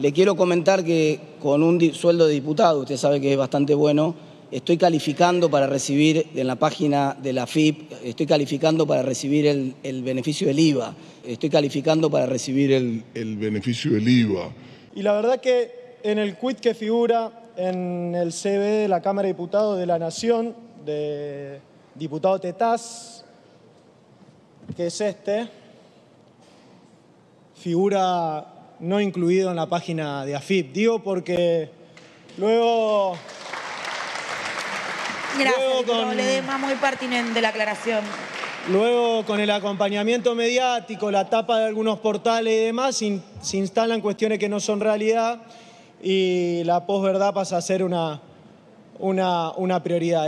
Le quiero comentar que con un sueldo de diputado, usted sabe que es bastante bueno, estoy calificando para recibir en la página de la FIP, estoy calificando para recibir el, el beneficio del IVA, estoy calificando para recibir el... el beneficio del IVA. Y la verdad que en el quit que figura en el CV de la Cámara de Diputados de la Nación, de diputado Tetaz, que es este, figura no incluido en la página de AFIP. Digo porque luego... Gracias, con- Ledesma, muy pertinente la aclaración. Luego, con el acompañamiento mediático, la tapa de algunos portales y demás, se se instalan cuestiones que no son realidad y la posverdad pasa a ser una, una, una prioridad.